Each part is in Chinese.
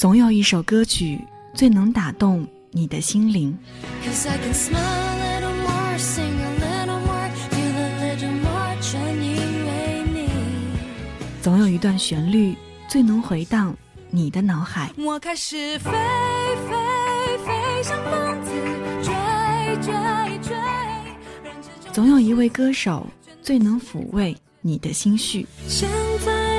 总有一首歌曲最能打动你的心灵。总有一段旋律最能回荡你的脑海。我开始飞飞飞，像疯子追追追。总有一位歌手最能抚慰你的心绪。现在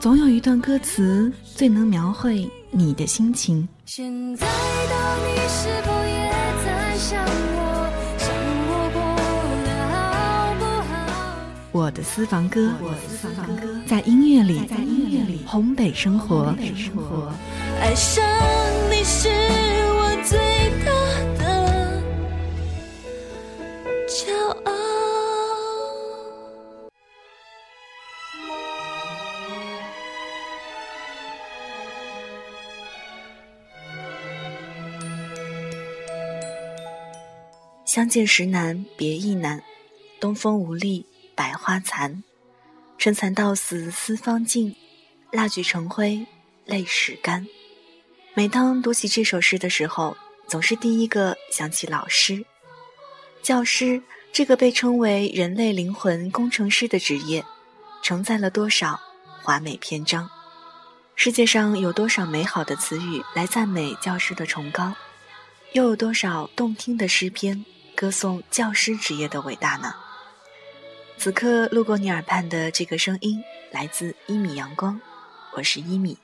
总有一段歌词最能描绘你的心情。现在的你是否也在想我？想我过得好不好？我的私房歌，在音乐里，在音乐里烘焙生活。爱上你是相见时难，别亦难。东风无力，百花残。春蚕到死丝方尽，蜡炬成灰泪始干。每当读起这首诗的时候，总是第一个想起老师。教师这个被称为人类灵魂工程师的职业，承载了多少华美篇章？世界上有多少美好的词语来赞美教师的崇高？又有多少动听的诗篇歌颂教师职业的伟大呢？此刻路过你耳畔的这个声音，来自一米阳光，我是一米。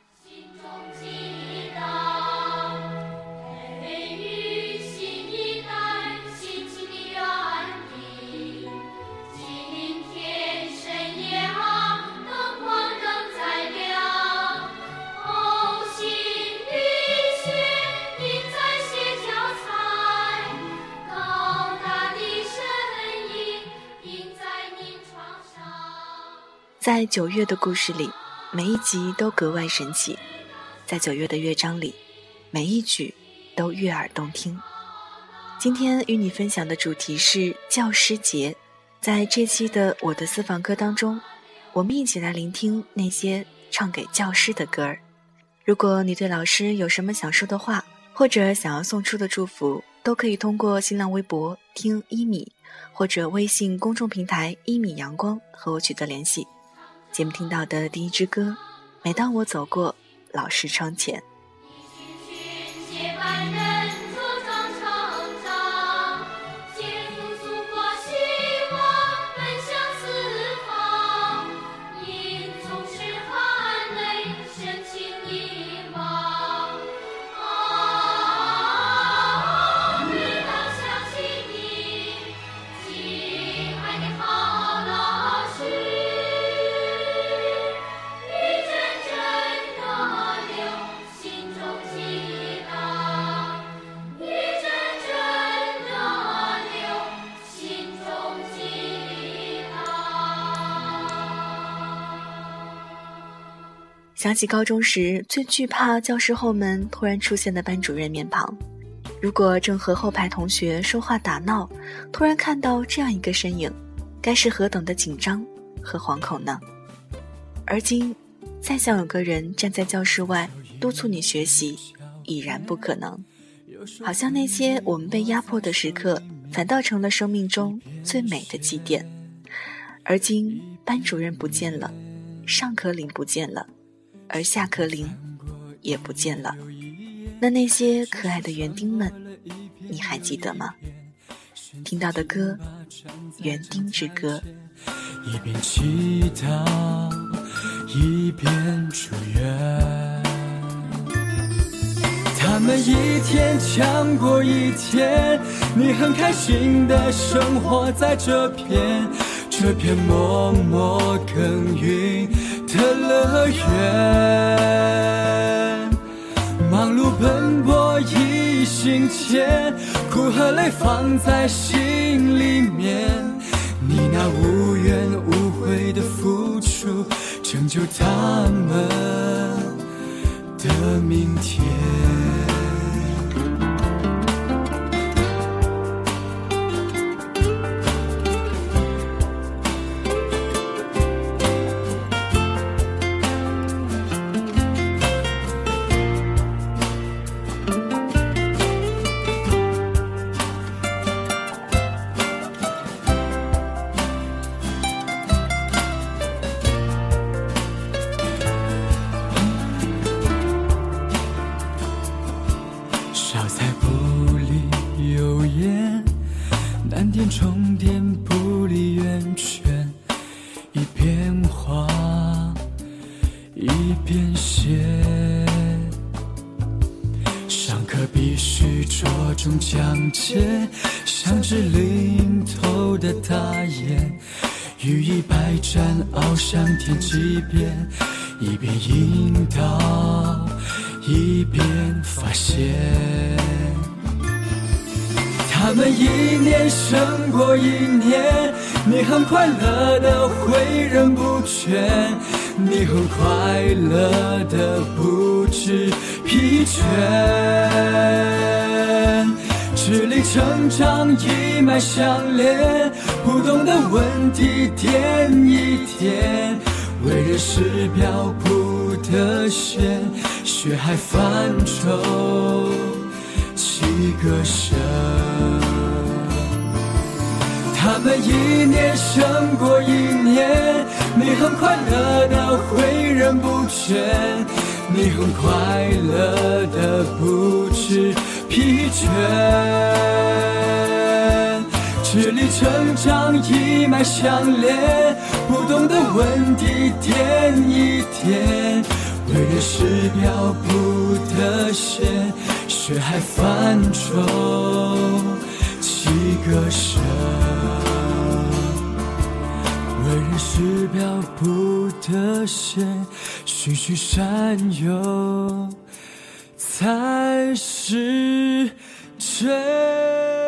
在九月的故事里，每一集都格外神奇；在九月的乐章里，每一曲都悦耳动听。今天与你分享的主题是教师节。在这期的我的私房歌当中，我们一起来聆听那些唱给教师的歌儿。如果你对老师有什么想说的话，或者想要送出的祝福，都可以通过新浪微博听一米，或者微信公众平台一米阳光和我取得联系。节目听到的第一支歌，每当我走过老师窗前。想起高中时最惧怕教室后门突然出现的班主任面庞，如果正和后排同学说话打闹，突然看到这样一个身影，该是何等的紧张和惶恐呢？而今，再想有个人站在教室外督促你学习，已然不可能。好像那些我们被压迫的时刻，反倒成了生命中最美的祭奠。而今，班主任不见了，上课铃不见了。而下课铃也不见了，那那些可爱的园丁们，你还记得吗？听到的歌《园丁之歌》。一边祈祷，一边祝愿，他们一天强过一天，你很开心的生活在这片这片默默耕耘。的乐园，忙碌奔波一心间，苦和累放在心里面。你那无怨无悔的付出，成就他们的明天。天际边，一边引导，一边发现。他们一年胜过一年，你很快乐的诲人不倦，你很快乐的不知疲倦。智力成长一脉相连，不懂的问题点一点，为人师表不得闲，学海泛舟。几个声，他们一年胜过一年，你很快乐的会人不倦，你很快乐的不知疲倦。智力成长一脉相连，不懂的问题点一点，为人师表不得闲。学海泛舟，几个省，为人师表不得闲，循循善诱才是真。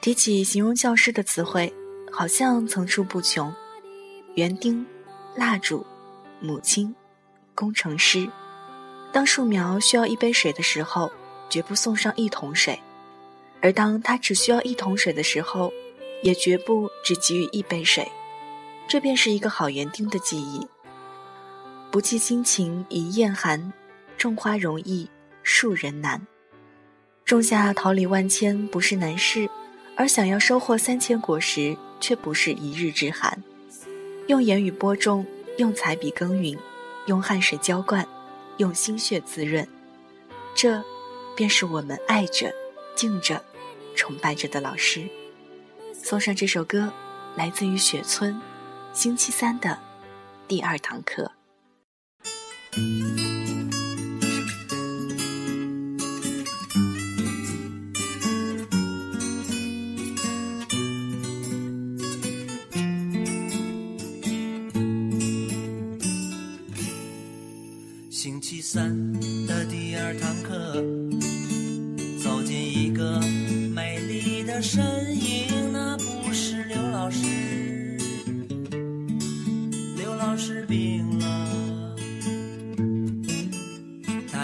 提起形容教师的词汇，好像层出不穷：园丁、蜡烛、母亲、工程师。当树苗需要一杯水的时候，绝不送上一桶水；而当他只需要一桶水的时候，也绝不只给予一杯水。这便是一个好园丁的记忆。不计辛勤一夜寒，种花容易树人难。种下桃李万千不是难事。而想要收获三千果实，却不是一日之寒。用言语播种，用彩笔耕耘，用汗水浇灌，用心血滋润，这，便是我们爱着、敬着、崇拜着的老师。送上这首歌，来自于雪村，星期三的第二堂课。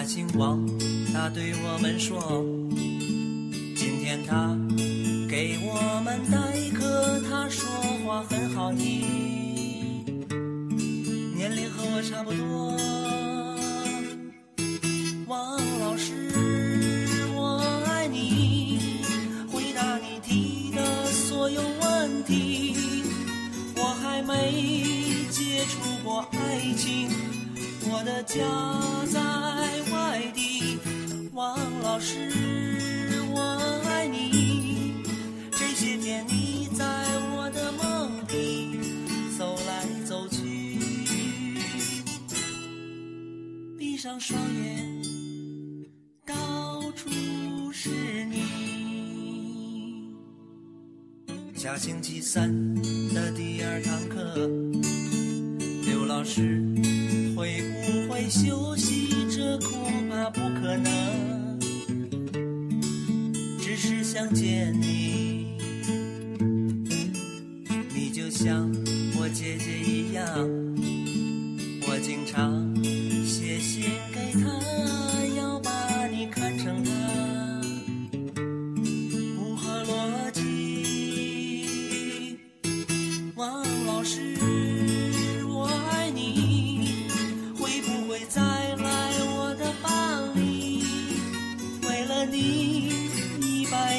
星光，他对我们说，今天他给我们代课，他说话很好听，年龄和我差不多。王老师，我爱你，回答你提的所有问题，我还没接触过爱情，我的家在。上双眼，到处是你。下星期三的第二堂课，刘老师。会不会休息？这恐怕不可能。只是想见，你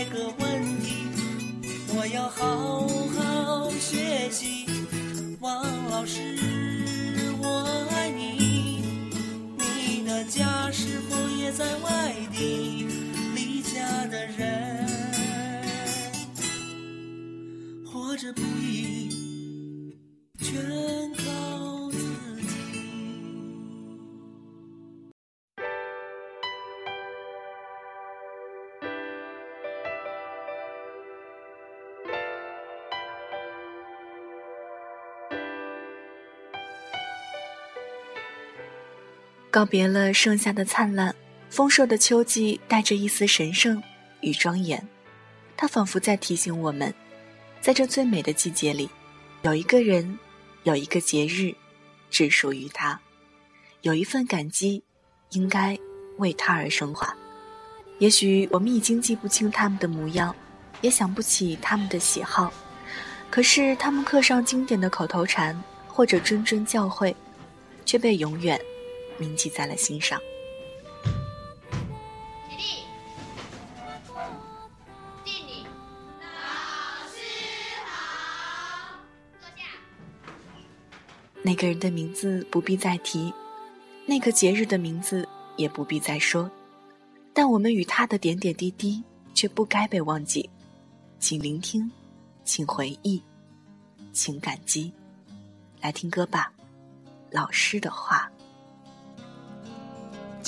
个问题我要好好学习王老师我爱你。你的家是否也在外地离家的人活着不易告别了盛夏的灿烂，丰硕的秋季带着一丝神圣与庄严。它仿佛在提醒我们，在这最美的季节里，有一个人，有一个节日，只属于他。有一份感激，应该为他而升华。也许我们已经记不清他们的模样，也想不起他们的喜好，可是他们刻上经典的口头禅或者谆谆教诲，却被永远铭记在了心上。起立，敬礼。老师好，坐下。那个人的名字不必再提，那个节日的名字也不必再说，但我们与他的点点滴滴却不该被忘记。请聆听，请回忆，请感激。来听歌吧，老师的话。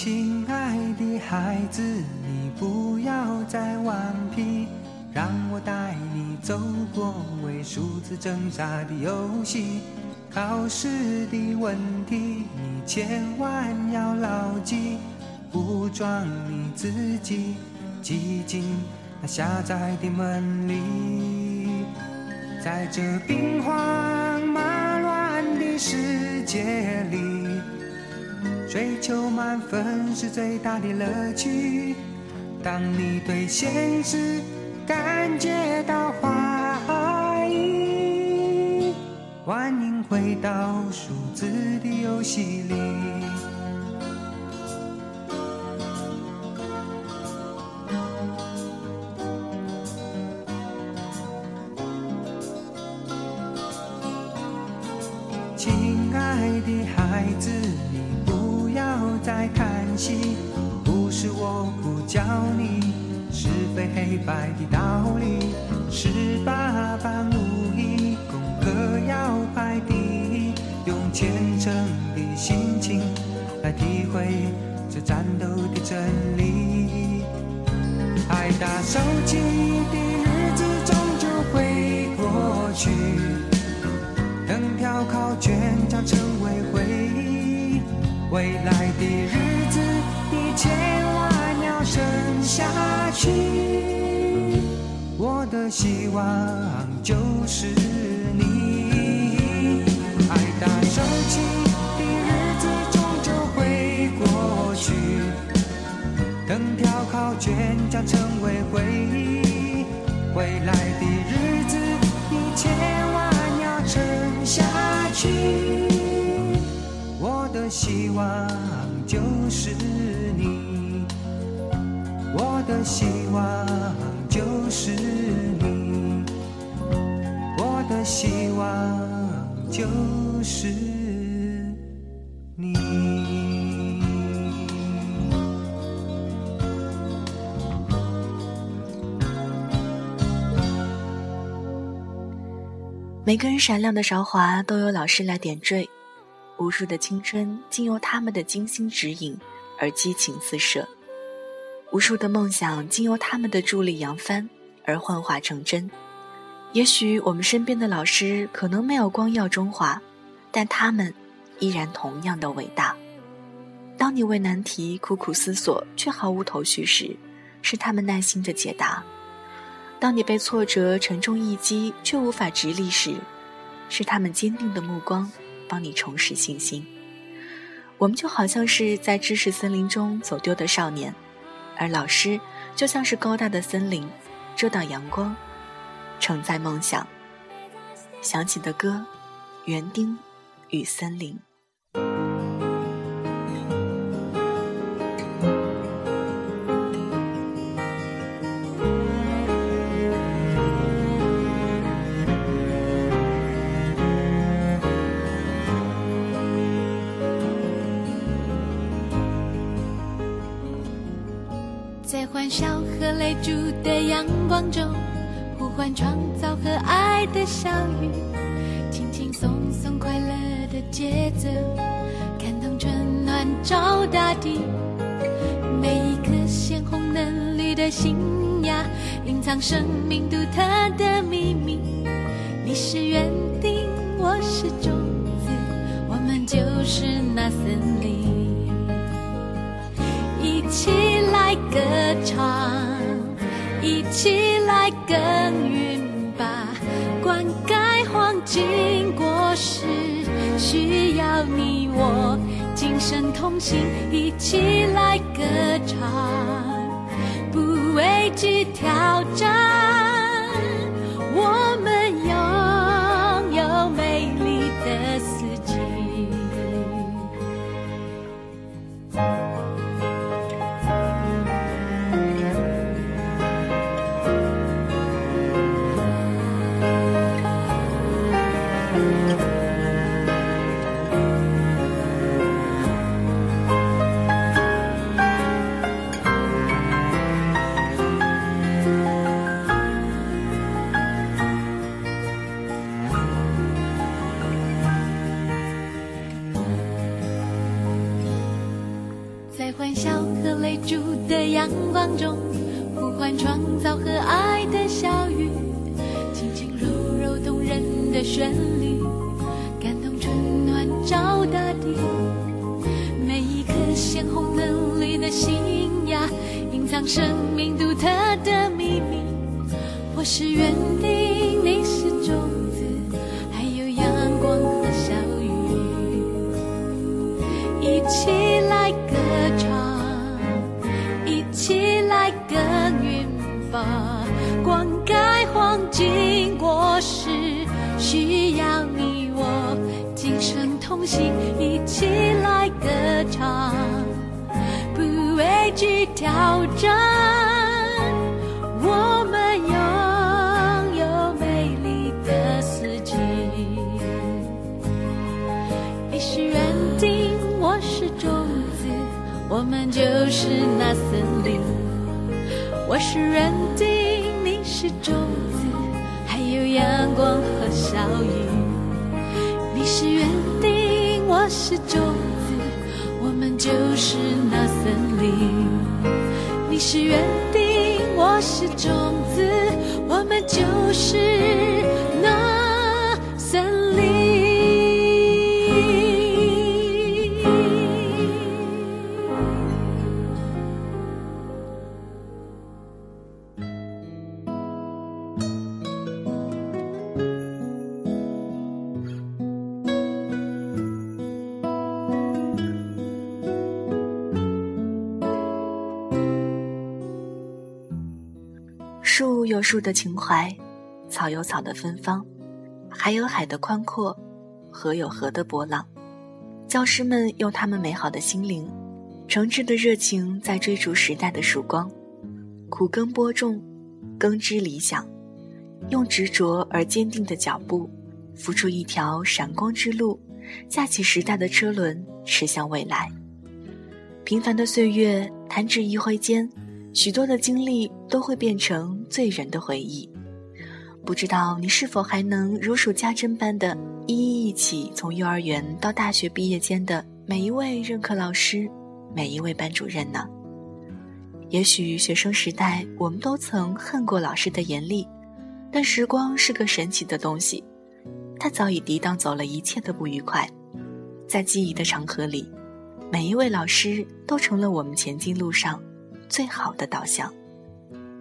亲爱的孩子，你不要再顽皮，让我带你走过为数字挣扎的游戏。考试的问题，你千万要牢记，武装你自己，挤进那狭窄的门里。在这兵荒马乱的世界里，追求满分是最大的乐趣。当你对现实感觉到怀疑，欢迎回到数字的游戏里。去。等条考卷将成为回忆，未来的日子你千万要撑下去。我的希望就是你，爱打手机的日子终究会过去，等条考卷将成为回忆，未来心。我的希望就是你，我的希望就是你，我的希望就是每个人闪亮的韶华都有老师来点缀，无数的青春经由他们的精心指引而激情四射，无数的梦想经由他们的助力扬帆而幻化成真。也许我们身边的老师可能没有光耀中华，但他们依然同样的伟大。当你为难题苦苦思索却毫无头绪时，是他们耐心的解答。当你被挫折沉重一击却无法直立时，是他们坚定的目光帮你重拾信心。我们就好像是在知识森林中走丢的少年，而老师就像是高大的森林，遮挡阳光，承载梦想。响起的歌，《园丁与森林》。笑和泪珠的阳光中，呼唤创造和爱的小雨，轻轻松松快乐的节奏，感动春暖照大地。每一颗鲜红嫩绿的新芽，隐藏生命独特的秘密。你是园丁，我是种子，我们就是那森林。一起来歌唱，一起来耕耘吧，灌溉黄金果实，需要你我，今生同行，一起来歌唱。不畏惧挑战，我们。和泪珠的阳光中，呼唤创造和爱的小雨，轻轻柔柔动人的旋律，感动春暖照大地。每一颗鲜红嫩绿的新芽，隐藏生命独特的秘密。我是园丁，经过时，需要你我今生同行，一起来歌唱，不畏惧挑战，我们拥有美丽的四季。你是园丁，我是种子，我们就是那森林。我是园丁，你是种子，有阳光和小雨。你是园丁，我是种子，我们就是那森林。你是园丁，我是种子，我们就是树有树的情怀，草有草的芬芳，海有海的宽阔，河有河的波浪。教师们用他们美好的心灵、诚挚的热情，在追逐时代的曙光，苦耕播种，耕织理想，用执着而坚定的脚步，扶出一条闪光之路，架起时代的车轮，驶向未来。平凡的岁月弹指一挥间，许多的经历都会变成醉人的回忆。不知道你是否还能如数家珍般的一一忆起从幼儿园到大学毕业间的每一位任课老师，每一位班主任呢？也许学生时代我们都曾恨过老师的严厉，但时光是个神奇的东西，它早已抵挡走了一切的不愉快，在记忆的长河里。每一位老师都成了我们前进路上最好的导向。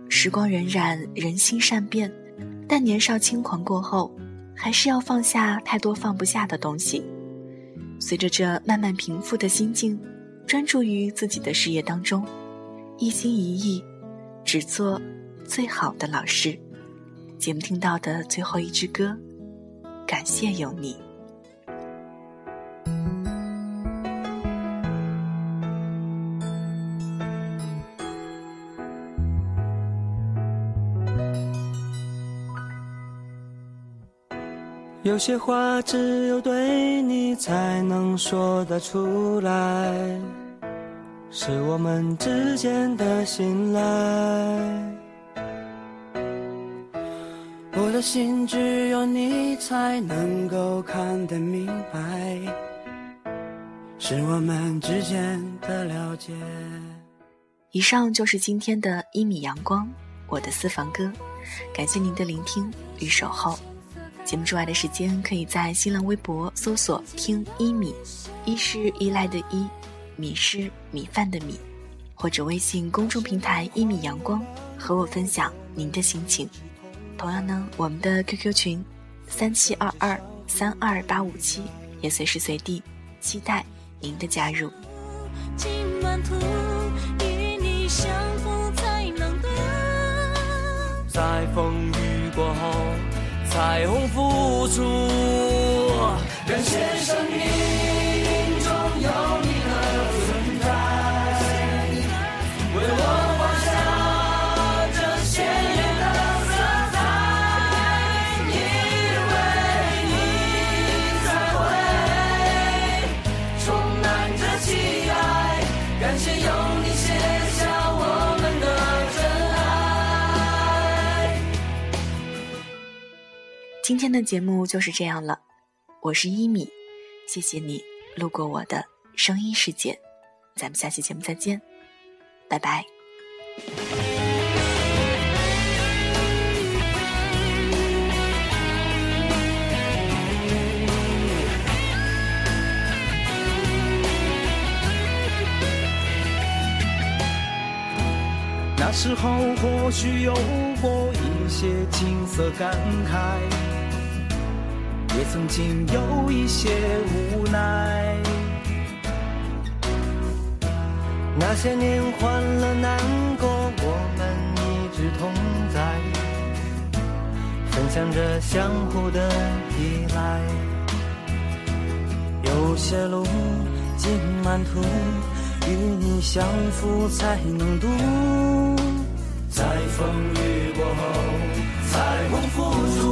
时光荏苒，人心善变，但年少轻狂过后，还是要放下太多放不下的东西。随着这慢慢平复的心境，专注于自己的事业当中，一心一意，只做最好的老师。节目听到的最后一支歌，感谢有你。有些话只有对你才能说得出来，是我们之间的信赖。我的心只有你才能够看得明白，是我们之间的了解。以上就是今天的一米阳光，我的私房歌，感谢您的聆听与守候。节目之外的时间，可以在新浪微博搜索“听一米”，一是依赖的依，米是米饭的米，或者微信公众平台“一米阳光”，和我分享您的心情。同样呢，我们的 QQ 群三七二二三二八五七也随时随地期待您的加入。在风雨过后，彩虹付出。感谢生命今天的节目就是这样了，我是一米，谢谢你路过我的声音世界，咱们下期节目再见，拜拜。那时候或许有过一些青涩感慨，也曾经有一些无奈。那些年欢乐难过，我们一直同在，分享着相互的依赖。有些路尽满途，与你相扶才能渡。在风雨过后，彩虹复出。